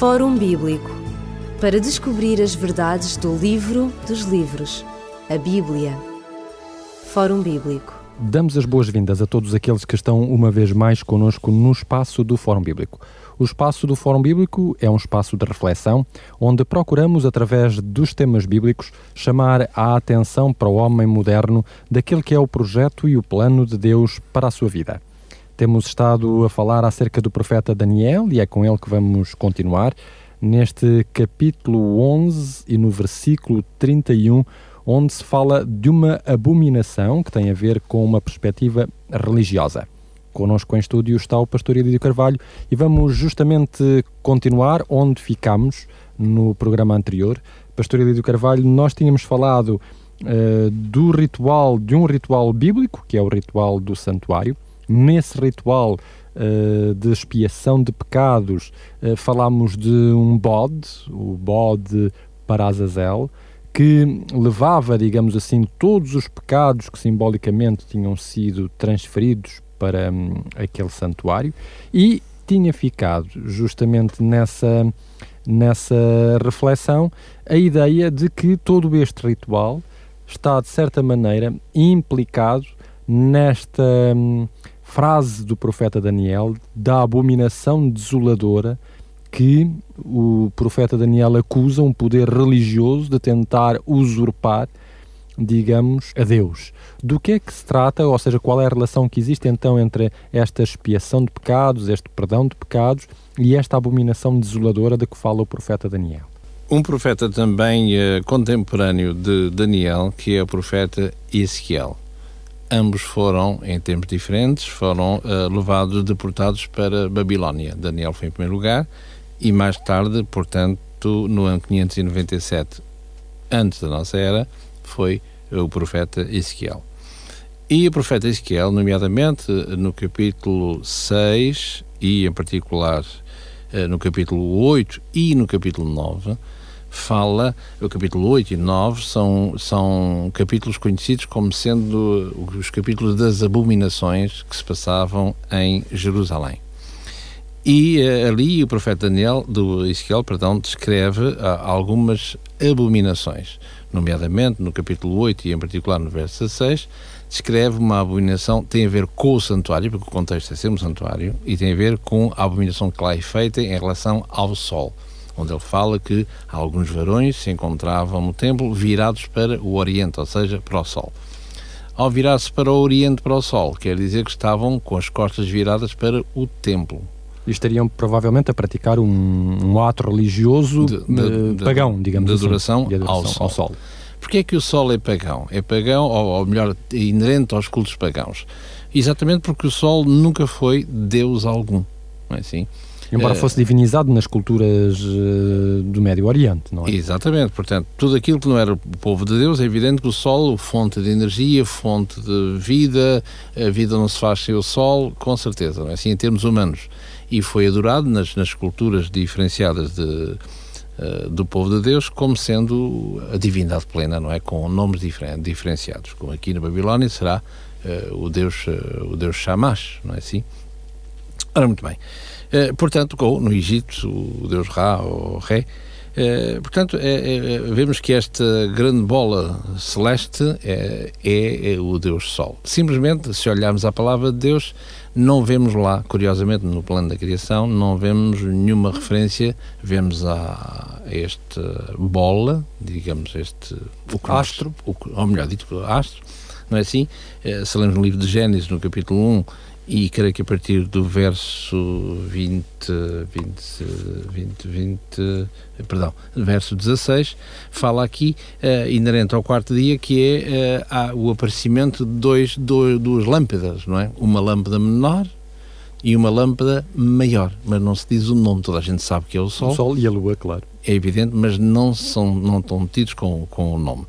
Fórum Bíblico para descobrir as verdades do livro dos livros, a Bíblia. Fórum Bíblico. Damos as boas-vindas a todos aqueles que estão uma vez mais conosco no espaço do Fórum Bíblico. O espaço do Fórum Bíblico é um espaço de reflexão onde procuramos, através dos temas bíblicos, chamar a atenção para o homem moderno daquele que é o projeto e o plano de Deus para a sua vida. Temos estado a falar acerca do profeta Daniel e é com ele que vamos continuar neste capítulo 11 e no versículo 31 onde se fala de uma abominação que tem a ver com uma perspectiva religiosa. Conosco em estúdio está o pastor Elídio Carvalho e vamos justamente continuar onde ficamos no programa anterior. Pastor Elídio Carvalho, nós tínhamos falado uh, do ritual, de um ritual bíblico, que é o ritual do santuário. Nesse ritual uh, de expiação de pecados, uh, falámos de um bode, o bode para Azazel, que levava, digamos assim, todos os pecados que simbolicamente tinham sido transferidos para hum, aquele santuário e tinha ficado justamente nessa, nessa reflexão a ideia de que todo este ritual está, de certa maneira, implicado nesta hum, frase do profeta Daniel da abominação desoladora que o profeta Daniel acusa um poder religioso de tentar usurpar, digamos, a Deus. Do que é que se trata, ou seja, qual é a relação que existe então entre esta expiação de pecados, este perdão de pecados e esta abominação desoladora de que fala o profeta Daniel? Um profeta também uh, contemporâneo de Daniel, que é o profeta Ezequiel. Ambos foram, em tempos diferentes, foram uh, levados, deportados para Babilónia. Daniel foi em primeiro lugar e mais tarde, portanto, no ano 597 antes da nossa era, foi o profeta Ezequiel. E o profeta Ezequiel, nomeadamente no capítulo 6 e em particular eh, no capítulo 8 e no capítulo 9, fala, o capítulo 8 e 9 são, são capítulos conhecidos como sendo os capítulos das abominações que se passavam em Jerusalém. E uh, ali o profeta Daniel, do Ezequiel, perdão, descreve uh, algumas abominações, nomeadamente no capítulo 8 e em particular no verso 16, descreve uma abominação, tem a ver com o santuário, porque o contexto é ser um santuário, e tem a ver com a abominação que lá é feita em relação ao sol, onde ele fala que alguns varões se encontravam no templo virados para o oriente, ou seja, para o sol. Ao virar-se para o oriente, para o sol, quer dizer que estavam com as costas viradas para o templo, e estariam provavelmente a praticar um, um ato religioso de, de, de, pagão, digamos de assim. Adoração de adoração ao sol. Ao sol. Porquê é que o sol é pagão? É pagão, ou, ou melhor, inerente aos cultos pagãos. Exatamente porque o sol nunca foi Deus algum, não é assim? Embora é, fosse divinizado nas culturas uh, do Médio Oriente, não é? Exatamente, portanto, tudo aquilo que não era o povo de Deus, é evidente que o Sol, fonte de energia, fonte de vida, a vida não se faz sem o Sol, com certeza, não é assim, em termos humanos e foi adorado nas, nas culturas diferenciadas de, uh, do povo de Deus como sendo a divindade plena, não é? Com nomes diferen diferenciados. Como aqui na Babilónia será uh, o Deus uh, o Deus Shamash, não é assim? Ora, muito bem. Portanto, com, no Egito, o Deus Ra, ou Ré, portanto, é, é, vemos que esta grande bola celeste é, é, é, o Deus Sol. Simplesmente, se olharmos a palavra de Deus, não vemos lá, curiosamente, no plano da criação, não vemos nenhuma referência, vemos a, a este bola, digamos, este o astro, o, ou melhor dito, astro, não é assim? Eh, se lemos no livro de Gênesis, no capítulo 1, e creio que a partir do verso 20, 20, 20, 20 perdão, verso 16, fala aqui, uh, inerente ao quarto dia, que é uh, o aparecimento de dois, dois, duas lâmpadas, não é? Uma lâmpada menor e uma lâmpada maior, mas não se diz o nome, toda a gente sabe que é o Sol. O Sol e a Lua, claro. É evidente, mas não, são, não estão metidos com, com o nome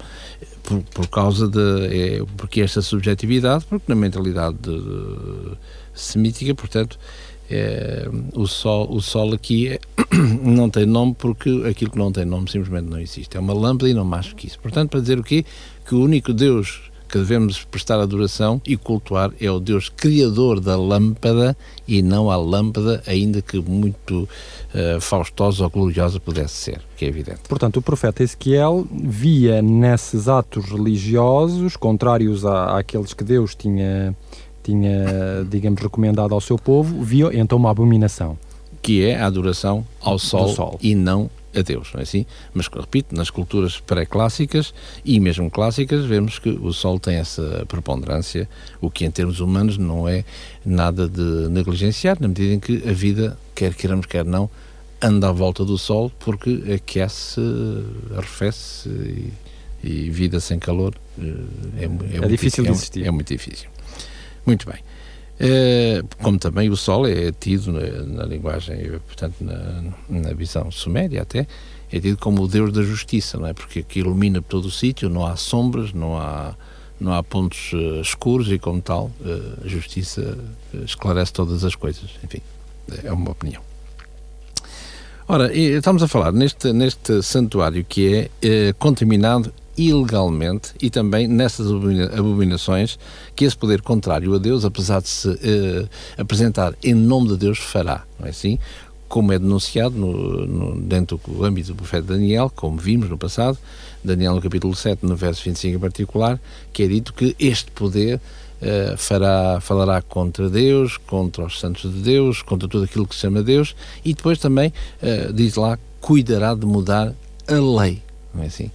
por, por causa de. É, porque esta subjetividade, porque na mentalidade de, de, semítica, portanto, é, o, sol, o sol aqui é, não tem nome porque aquilo que não tem nome simplesmente não existe. É uma lâmpada e não mais que isso. Portanto, para dizer o quê? Que o único Deus que devemos prestar adoração e cultuar é o Deus criador da lâmpada e não a lâmpada, ainda que muito uh, faustosa ou gloriosa pudesse ser, que é evidente. Portanto, o profeta Ezequiel via nesses atos religiosos, contrários à, àqueles que Deus tinha, tinha, digamos, recomendado ao seu povo, via então uma abominação. Que é a adoração ao sol, sol. e não a Deus, não é assim? Mas, repito, nas culturas pré-clássicas e mesmo clássicas, vemos que o Sol tem essa preponderância, o que em termos humanos não é nada de negligenciar, na medida em que a vida, quer queiramos, quer não, anda à volta do Sol porque aquece, arrefece e, e vida sem calor eh, é, é, é difícil de existir. É, é muito difícil. Muito bem. Eh, como também o Sol é tido na, na linguagem, portanto, na, na, visão suméria até, é tido como o Deus da justiça, não é? Porque que ilumina todo o sítio, não há sombras, não há, não há pontos uh, escuros e, como tal, uh, a justiça esclarece todas as coisas. Enfim, é uma opinião. Ora, estamos a falar neste, neste santuário que é contaminado ilegalmente e também nessas abominações que esse poder contrário a Deus, apesar de se uh, apresentar em nome de Deus, fará, não é assim? Como é denunciado no, no, dentro do âmbito do profeta Daniel, como vimos no passado, Daniel no capítulo 7, no verso 25 em particular, que é dito que este poder uh, fará, falará contra Deus, contra os santos de Deus, contra tudo aquilo que se chama Deus, e depois também, uh, diz lá, cuidará de mudar a lei, não é assim?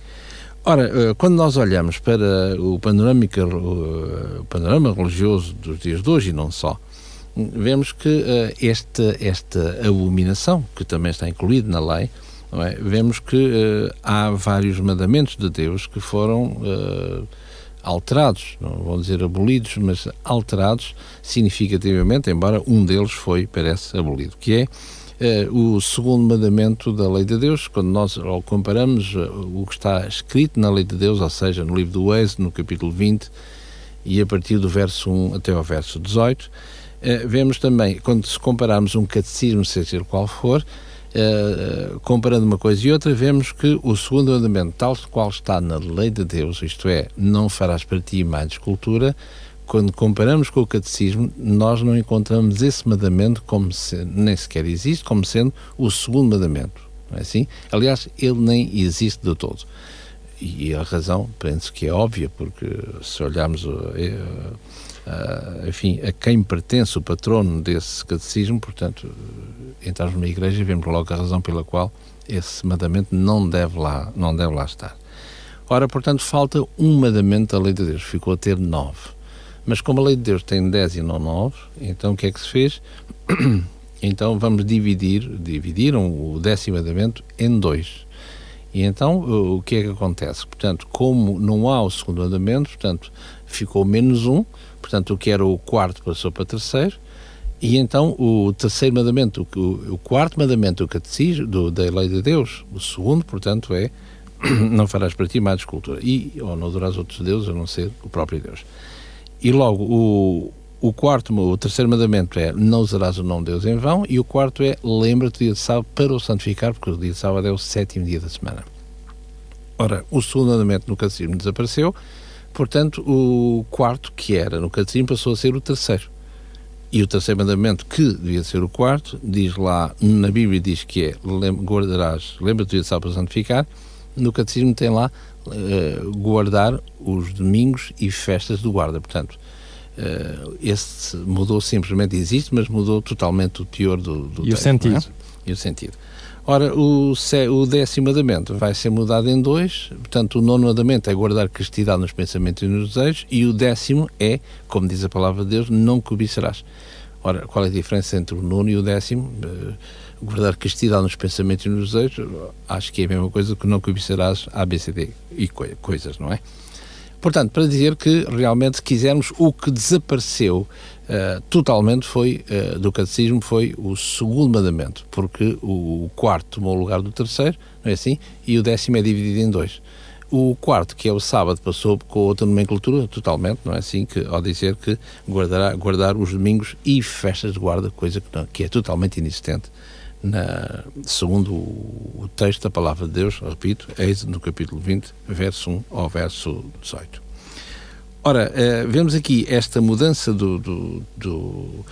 Ora, eh, quando nós olhamos para o, panorâmica, o panorama religioso dos dias de hoje e não só, vemos que eh, esta, esta abominação, que também está incluída na lei, é? vemos que há vários mandamentos de Deus que foram alterados, não vou dizer abolidos, mas alterados significativamente, embora um deles foi, parece, abolido, que é eh, o segundo mandamento da lei de Deus, quando nós comparamos eh, o que está escrito na lei de Deus, ou seja, no livro do Êxodo, no capítulo 20, e a partir do verso 1 até ao verso 18, eh, vemos também, quando se compararmos um catecismo, seja qual for, comparando uma coisa e outra, vemos que o segundo mandamento, tal qual está na lei de Deus, isto é, não farás para ti mais escultura, quando comparamos com o catecismo, nós não encontramos esse mandamento como se, nem sequer existe como sendo o segundo mandamento. Não é assim? Aliás, ele nem existe de todo. E a razão, penso que é óbvia, porque se olharmos eh, eh, enfim, a quem pertence o patrono desse catecismo, portanto, entrarmos numa igreja e vemos logo a razão pela qual esse mandamento não deve lá, não deve lá estar. Ora, portanto, falta um mandamento da lei de Deus, ficou a ter nove. Mas como a lei de Deus tem 10 e não 9, então o que é que se fez? então vamos dividir, dividiram o décimo mandamento em dois. E então o que é que acontece? Portanto, como não há o segundo mandamento, portanto, ficou menos um, portanto, o que era o quarto passou para o terceiro, e então o terceiro mandamento, o, o quarto mandamento do catecismo, da lei de Deus, o segundo, portanto, é não farás para ti mais escultura, e ou não adorarás outros deuses a não ser o próprio Deus. E logo, o, o quarto, o terceiro mandamento é não usarás o nome de Deus em vão, e o quarto é lembra-te do dia de sábado para o santificar, porque o dia de sábado é o sétimo dia da semana. Ora, o segundo mandamento no catecismo desapareceu, portanto, o quarto, que era no catecismo, passou a ser o terceiro. E o terceiro mandamento, que devia ser o quarto, diz lá, na Bíblia diz que é guardarás, lembra-te do dia de sábado para santificar, no catecismo tem lá uh, guardar os domingos e festas do guarda. Portanto, uh, esse mudou simplesmente, existe, mas mudou totalmente o teor do, do e texto, o sentido. É? E o sentido. Ora, o, o décimo mandamento vai ser mudado em dois, portanto, o nono mandamento é guardar castidade nos pensamentos e nos desejos, e o décimo é, como diz a palavra de Deus, não cobiçarás. Ora, qual é a diferença entre o nono e o décimo? Uh, guardar castidade nos pensamentos e nos desejos, acho que é a mesma coisa que não cobiçarás a ABCD e coisas, não é? Portanto, para dizer que realmente, se quisermos, o que desapareceu uh, totalmente foi, uh, do catecismo foi o segundo mandamento, porque o, quarto tomou o lugar do terceiro, não é assim? E o décimo é dividido em dois. O quarto, que é o sábado, passou com outra nomenclatura totalmente, não é assim? Que, ao dizer que guardará, guardar os domingos e festas de guarda, coisa que, não, que é totalmente inexistente na, segundo o texto da palavra de Deus, repito, eis no capítulo 20, verso 1 ao verso 18. Ora, uh, vemos aqui esta mudança do, do, do uh,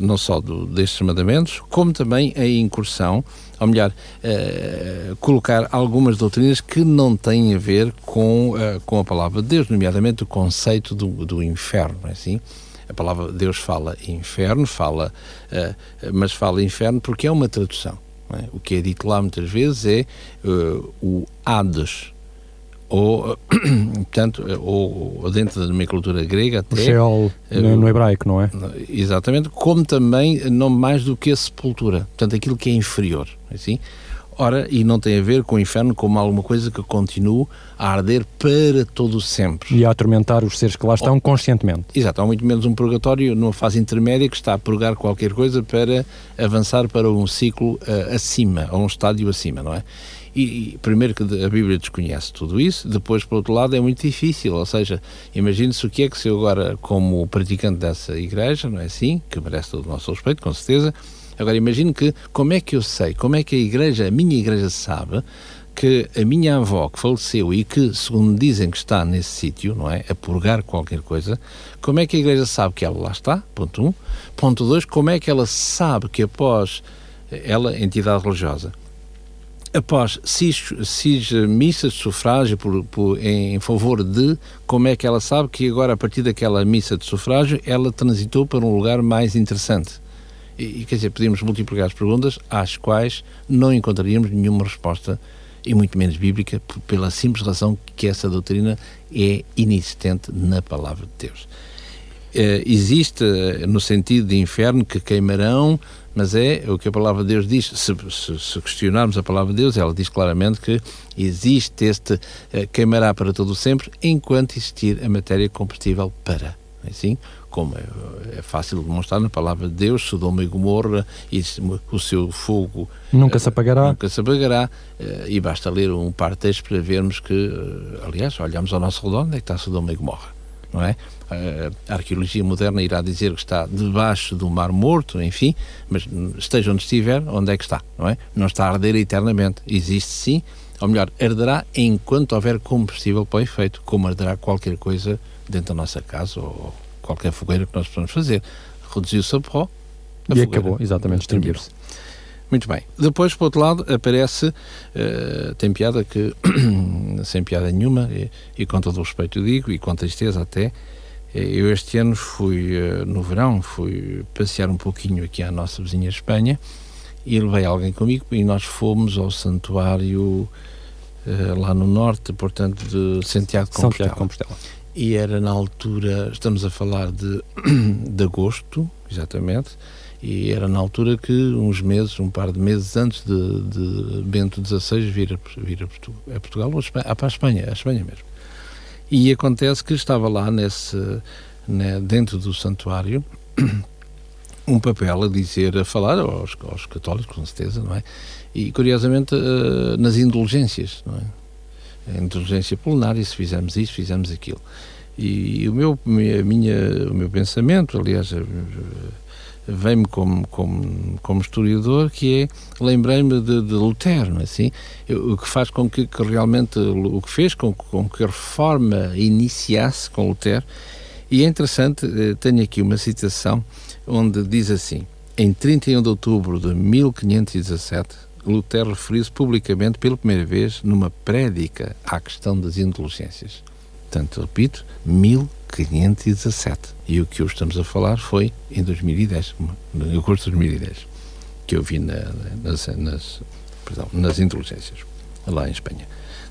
não só do, destes mandamentos, como também a incursão, ou melhor, uh, colocar algumas doutrinas que não têm a ver com, com a palavra de Deus, nomeadamente o conceito do, do inferno, é assim? A palavra Deus fala inferno, fala, mas fala inferno porque é uma tradução. É? O que é dito lá muitas vezes é o Hades, ou, portanto, ou, ou dentro da nomenclatura grega até... O Sheol no, no, hebraico, não é? Exatamente, como também não mais do que a sepultura, portanto, aquilo que é inferior, assim. Ora, e não tem a ver com o inferno como alguma coisa que continua a arder para todo sempre. E a atormentar os seres que lá estão oh, conscientemente. Exato, há muito menos um purgatório numa fase intermédia que está a purgar qualquer coisa para avançar para um ciclo uh, acima, a um estádio acima, não é? E, e, primeiro que a Bíblia desconhece tudo isso, depois, por outro lado, é muito difícil. Ou seja, imagine-se o que é que se eu agora, como praticante dessa igreja, não é assim? Que merece todo o nosso respeito, com certeza. Agora, imagine que, como é que eu sei, como é que a igreja, a minha igreja sabe que a minha avó que faleceu e que, segundo dizem que está nesse sítio, não é? A purgar qualquer coisa, como é que a igreja sabe que ela lá está? Ponto 1. Um. Ponto 2, como é que ela sabe que após ela, entidade religiosa, após seis, seis missas de sufrágio por, por, em, favor de, como é que ela sabe que agora, a partir daquela missa de sufrágio, ela transitou para um lugar mais interessante? E, e quer dizer, podíamos multiplicar as perguntas às quais não encontraríamos nenhuma resposta, e muito menos bíblica, pela simples razão que essa doutrina é inexistente na palavra de Deus. Uh, existe, uh, no sentido de inferno, que queimarão mas é o que a palavra de Deus diz. Se, se, se, questionarmos a palavra de Deus, ela diz claramente que existe este uh, queimará para todo sempre enquanto existir a matéria combustível para. É assim, como é, é, fácil demonstrar na palavra de Deus, Sodoma e Gomorra, e o seu fogo nunca se apagará, nunca se apagará uh, e basta ler um par de textos para vermos que, aliás, olhamos ao nosso redor, onde é que está Sodoma e Gomorra, não é? a arqueologia moderna irá dizer que está debaixo do Mar Morto, enfim, mas esteja onde estiver, onde é que está, não é? Não está a arder eternamente. Existe sim, ou melhor, arderá enquanto houver combustível para o efeito, como arderá qualquer coisa dentro da nossa casa ou qualquer fogueira que nós possamos fazer. Reduziu-se a pó. A e acabou, exatamente, extinguiu-se. Muito bem. Depois, por outro lado, aparece, uh, tem piada que, sem piada nenhuma, e, e com todo o respeito digo, e com tristeza até, eu este ano fui, eh, no verão, fui passear um pouquinho aqui à nossa vizinha Espanha e levei alguém comigo e nós fomos ao santuário uh, lá no norte, portanto, de Santiago de Compostela. Santiago de Compostela. E era na altura, estamos a falar de, de agosto, exatamente, e era na altura que, uns meses, um par de meses antes de, de Bento XVI vir a, vir a Portugal, ou a Espanha, ah, para a Espanha, a Espanha mesmo. E acontece que estava lá nesse, né, dentro do santuário um papel a dizer, a falar aos, aos católicos, com certeza, não é? E curiosamente uh, nas indulgências, não é? A indulgência plenária, se fizermos isso, fizemos aquilo. E o meu, a minha, o meu pensamento, aliás, vem-me como, como, como historiador, que é, lembrei-me de, de, Lutero, assim, o que faz com que, que, realmente, o que fez com, com que a reforma iniciasse com Lutero, e é interessante, eh, tenho aqui uma citação onde diz assim, em 31 de outubro de 1517, Lutero referiu-se publicamente pela primeira vez numa prédica à questão das indulgências. Portanto, repito, 1517. E o que hoje estamos a falar foi em 2010, em agosto de 2010, que eu vi na, nas, nas, perdão, nas inteligências, lá em Espanha.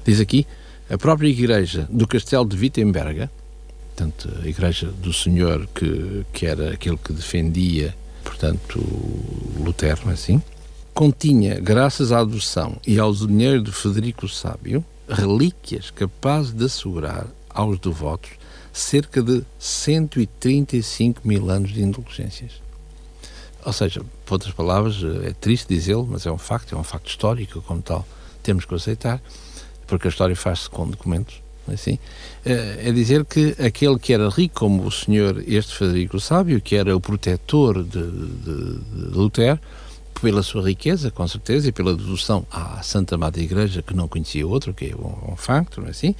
Diz aqui, a própria igreja do castelo de Wittenberga, portanto, a igreja do senhor que, que era aquele que defendia, portanto, Lutero, é assim? Continha, graças à adoção e ao dinheiro de Federico Sábio, relíquias capazes de assegurar aos devotos cerca de 135 mil anos de indulgências. Ou seja, por outras palavras, é triste dizê-lo, mas é um facto, é um facto histórico, como tal, temos que aceitar, porque a história faz-se com documentos, é assim, é, é dizer que aquele que era rico, como o senhor, este Federico Sábio, que era o protetor de, de, de Lutero, pela sua riqueza, com certeza, e pela devoção à Santa Madre Igreja, que não conhecia outro, que é um, um facto, não é assim?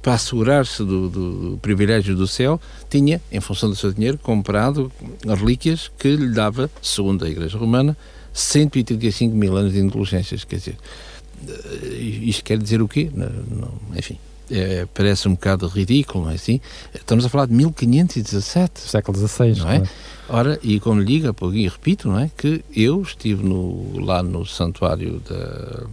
Para assegurar-se do, do, do, privilégio do céu, tinha, em função do seu dinheiro, comprado relíquias que lhe dava, segundo a Igreja Romana, 135 mil anos de indulgências. Quer dizer, eh, isto quer dizer o quê? Não, não, enfim, é, parece um bocado ridículo, não é assim? Estamos a falar de 1517. Século XVI, não é? Ora, e como lhe digo, e repito, não é? Que eu estive no, lá no santuário da.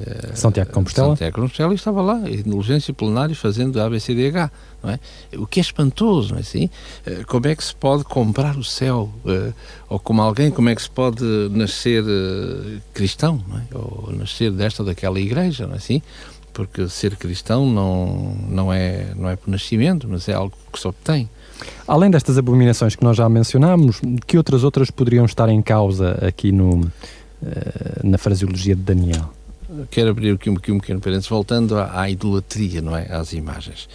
Uh, Santiago de Compostela? Santiago de Compostela e estava lá, em indulgência plenária, fazendo ABCDH, não é? O que é espantoso, não é assim? Uh, como é que se pode comprar o céu? Uh, ou como alguém, como é que se pode nascer cristão, não é? Ou nascer desta ou daquela igreja, não é assim? Porque ser cristão não, não, é, não é por nascimento, mas é algo que se obtém. Além destas abominações que nós já mencionámos, que outras outras poderiam estar em causa aqui no, eh, na fraseologia de Daniel? Quero abrir aqui um, aqui um pequeno parênteses, voltando à, à, idolatria, não é? Às imagens.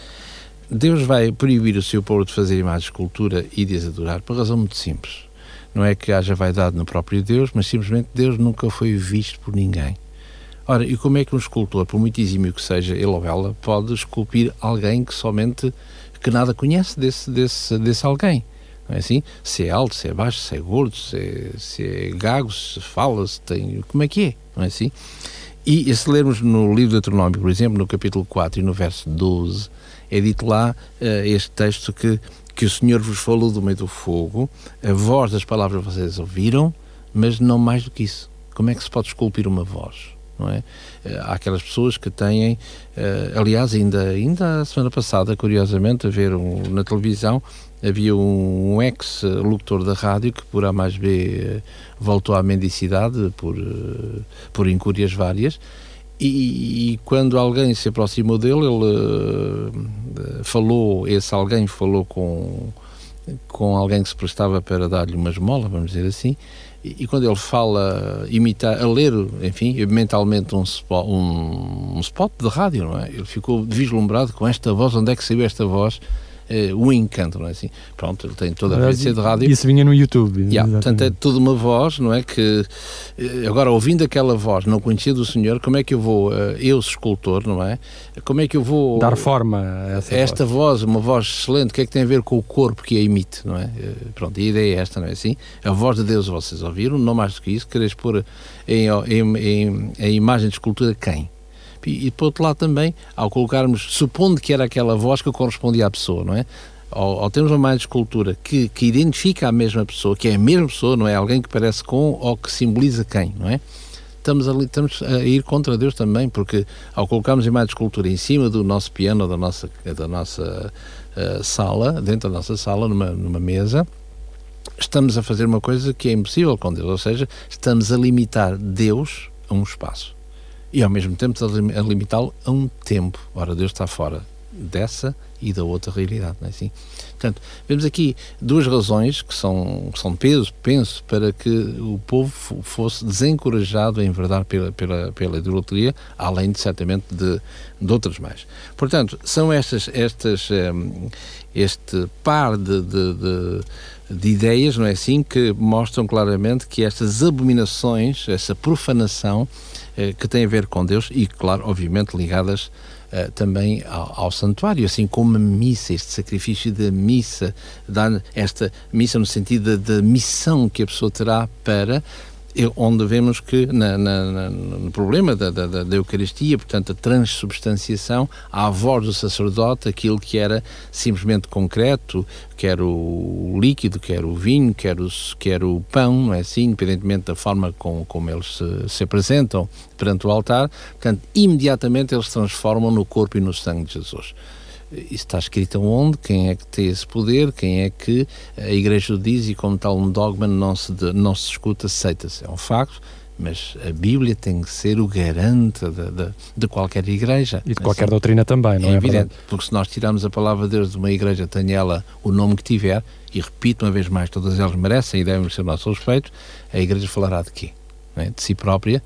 Deus vai proibir o seu povo de fazer imagens de cultura e de as adorar por razão muito simples. Não é que haja vaidade no próprio Deus, mas simplesmente Deus nunca foi visto por ninguém. Ora, e como é que um escultor, por muito exímio que seja ele ou ela, pode esculpir alguém que somente, que nada conhece desse, desse, desse alguém? Não é assim? Se é alto, se é baixo, se é gordo, se é, se é gago, se fala, se tem... Como é que é? Não é assim? E, e se lermos no livro de Deuteronômio, por exemplo, no capítulo 4 e no verso 12, é dito lá uh, este texto que, que o Senhor vos falou do meio do fogo, a voz das palavras vocês ouviram, mas não mais do que isso. Como é que se pode esculpir uma voz? Não é? Eh, há aquelas pessoas que têm, uh, aliás, ainda, ainda a semana passada, curiosamente, a ver um, na televisão, havia um, um ex-locutor da rádio que por A mais B uh, voltou à mendicidade por, por incúrias várias e, e, quando alguém se aproximou dele, ele falou, esse alguém falou com, com alguém que se prestava para dar-lhe uma esmola, vamos dizer assim, e, quando ele fala, imitar, a ler, enfim, mentalmente um spot, um, um spot de rádio, não é? Ele ficou vislumbrado com esta voz, onde é que saiu esta voz? Uh, o encanto, não é assim? Pronto, ele tem toda a frequência de rádio. Isso vinha no YouTube. Yeah, portanto, é toda uma voz, não é? Que uh, agora, ouvindo aquela voz, não conhecia do Senhor, como é que eu vou, uh, eu, escultor, não é? Como é que eu vou. Dar forma a essa esta voz. voz. uma voz excelente, o que é que tem a ver com o corpo que a emite, não é? pronto, a ideia é esta, não é assim? A voz de Deus vocês ouviram, não mais do que isso, queres pôr em, em, em, em imagem de escultura quem? E, e por outro lado também, ao colocarmos, supondo que era aquela voz que correspondia à pessoa, não é? Ao, termos uma mais escultura que, que identifica a mesma pessoa, que é a mesma pessoa, não é alguém que parece com ou que simboliza quem, não é? Estamos, ali, estamos a ir contra Deus também, porque ao colocarmos a imagem de escultura em cima do nosso piano, da nossa, da nossa uh, sala, dentro da nossa sala, numa, numa mesa, estamos a fazer uma coisa que é impossível com Deus, ou seja, estamos a limitar Deus a um espaço e ao mesmo tempo a limitá-lo a um tempo. Ora, Deus está fora dessa e da outra realidade, não é assim? Portanto, vemos aqui duas razões que são, que são peso, penso, para que o povo fosse desencorajado a enverdar pela, pela, pela idolatria, além de, certamente, de, de outras mais. Portanto, são estas, estas, um, este par de, de, de de ideias, não é assim, que mostram claramente que estas abominações, essa profanação, eh, que tem a ver com Deus e, claro, obviamente ligadas Uh, também ao, ao, santuário, assim como a missa, este sacrifício da missa, dar esta missa no sentido da, missão que a pessoa terá para onde vemos que na, na, no problema da, da, da, Eucaristia, portanto, a transubstanciação, à voz do sacerdote, aquilo que era simplesmente concreto, quer o líquido, quer o vinho, quer, os, quer o pão, não é assim, independentemente da forma com, como eles se, se apresentam perante o altar, portanto, imediatamente eles se transformam no corpo e no sangue de Jesus. Isso está escrito onde, quem é que tem esse poder, quem é que a Igreja diz e como tal um dogma não se, não se escuta, aceita-se. É um facto, mas a Bíblia tem que ser o garante de, de, de qualquer igreja. E de qualquer assim, doutrina também, não é? É evidente, verdade? porque se nós tirarmos a palavra de Deus de uma igreja, tenha ela o nome que tiver, e repito uma vez mais, todas elas merecem e devem ser o nosso respeito, a igreja falará de quê? É? De si própria.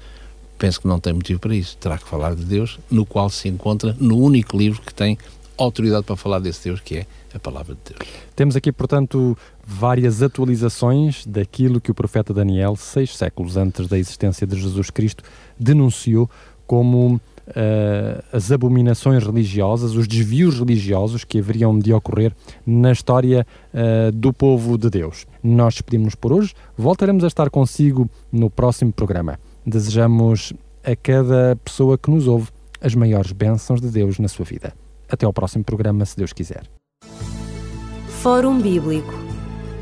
Penso que não tem motivo para isso. Terá que falar de Deus, no qual se encontra no único livro que tem autoridade para falar desse Deus que é a palavra de Deus. Temos aqui, portanto, várias atualizações daquilo que o profeta Daniel, seis séculos antes da existência de Jesus Cristo, denunciou como uh, as abominações religiosas, os desvios religiosos que haveriam de ocorrer na história uh, do povo de Deus. Nós despedimos-nos por hoje, voltaremos a estar consigo no próximo programa. Desejamos a cada pessoa que nos ouve as maiores bênçãos de Deus na sua vida. Até ao próximo programa, se Deus quiser. Fórum Bíblico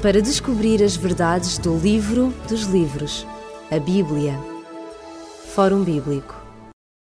para descobrir as verdades do livro dos livros, a Bíblia. Fórum Bíblico